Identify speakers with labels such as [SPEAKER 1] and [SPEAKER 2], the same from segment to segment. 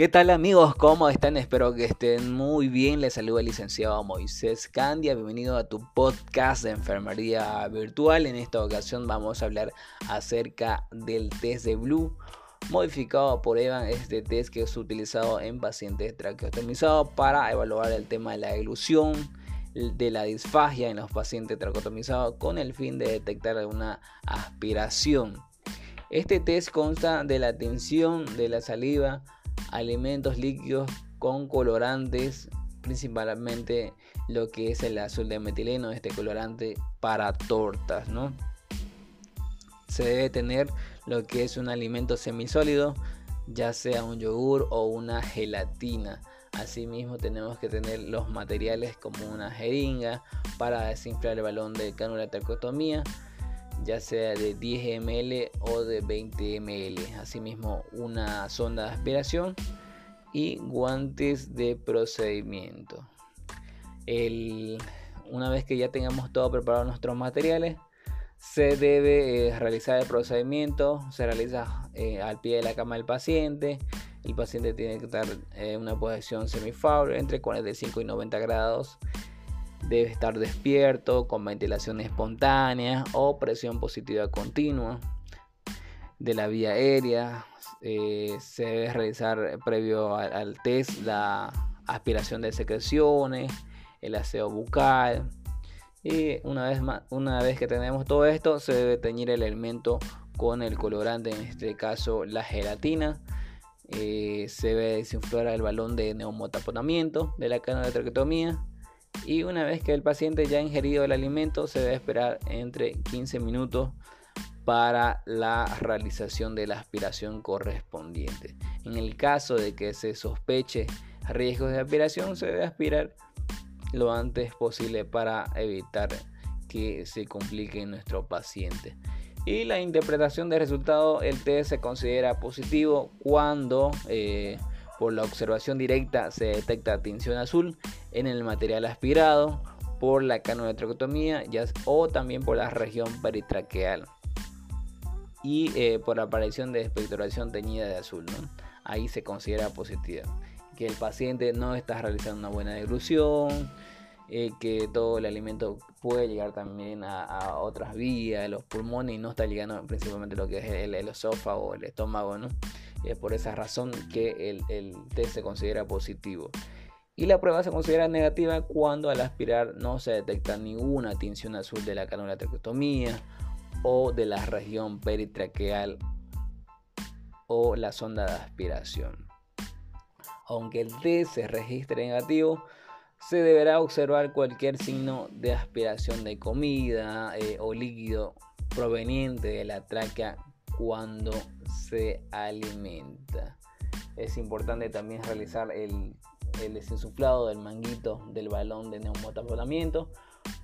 [SPEAKER 1] ¿Qué tal amigos? ¿Cómo están? Espero que estén muy bien. Les saluda el licenciado Moisés Candia. Bienvenido a tu podcast de enfermería virtual. En esta ocasión vamos a hablar acerca del test de Blue modificado por Evan. Este test que es utilizado en pacientes traqueotomizados para evaluar el tema de la ilusión de la disfagia en los pacientes traqueotomizados con el fin de detectar una aspiración. Este test consta de la tensión de la saliva alimentos líquidos con colorantes, principalmente lo que es el azul de metileno, este colorante para tortas, ¿no? Se debe tener lo que es un alimento semisólido, ya sea un yogur o una gelatina. Asimismo tenemos que tener los materiales como una jeringa para desinflar el balón de cánula de tracotomía, ya sea de 10 ml o de 20 ml. Asimismo una sonda de aspiración y guantes de procedimiento. una vez que ya tengamos todo preparado nuestros materiales, se debe eh, realizar el procedimiento, se realiza eh, al pie de la cama del paciente. El paciente tiene que estar en una posición semifavorable entre 45 y 90 grados. Debe estar despierto, con ventilación espontánea o presión positiva continua de la vía aérea. Eh, se debe realizar previo al, test la aspiración de secreciones, el aseo bucal. Y una vez, más, una vez que tenemos todo esto, se debe teñir el elemento con el colorante, en este caso la gelatina. Eh, se debe desinflar el balón de neumotaponamiento de la cana de traquetomía. Y una vez que el paciente ya ha ingerido el alimento, se debe esperar entre 15 minutos para la realización de la aspiración correspondiente. En el caso de que se sospeche riesgos de aspiración, se debe aspirar lo antes posible para evitar que se complique nuestro paciente. Y la interpretación del resultado, el test se considera positivo cuando eh, por la observación directa se detecta tinción azul en el material aspirado, por la canotracotomía o también por la región peritraqueal y eh, por la aparición de expectoración teñida de azul. Ahí se considera positiva. Que el paciente no está realizando una buena deglución, eh, que todo el alimento puede llegar también a, otras vías, los pulmones, y no está llegando principalmente lo que es el, esófago o el estómago. ¿no? es por esa razón que el, el se considera positivo. Y la prueba se considera negativa cuando al aspirar no se detecta ninguna tinción azul de la cánula traqueotomía o de la región peritraqueal o la sonda de aspiración. Aunque el test se registre negativo, se deberá observar cualquier signo de aspiración de comida eh, o líquido proveniente de la tráquea cuando se alimenta. Es importante también realizar el, el desinsuflado del manguito del balón de neumotaponamiento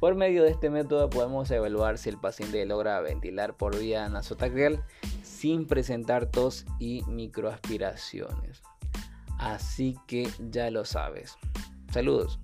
[SPEAKER 1] por medio de este método podemos evaluar si el paciente logra ventilar por vía nasotraqueal sin presentar tos y microaspiraciones. Así que ya lo sabes. Saludos.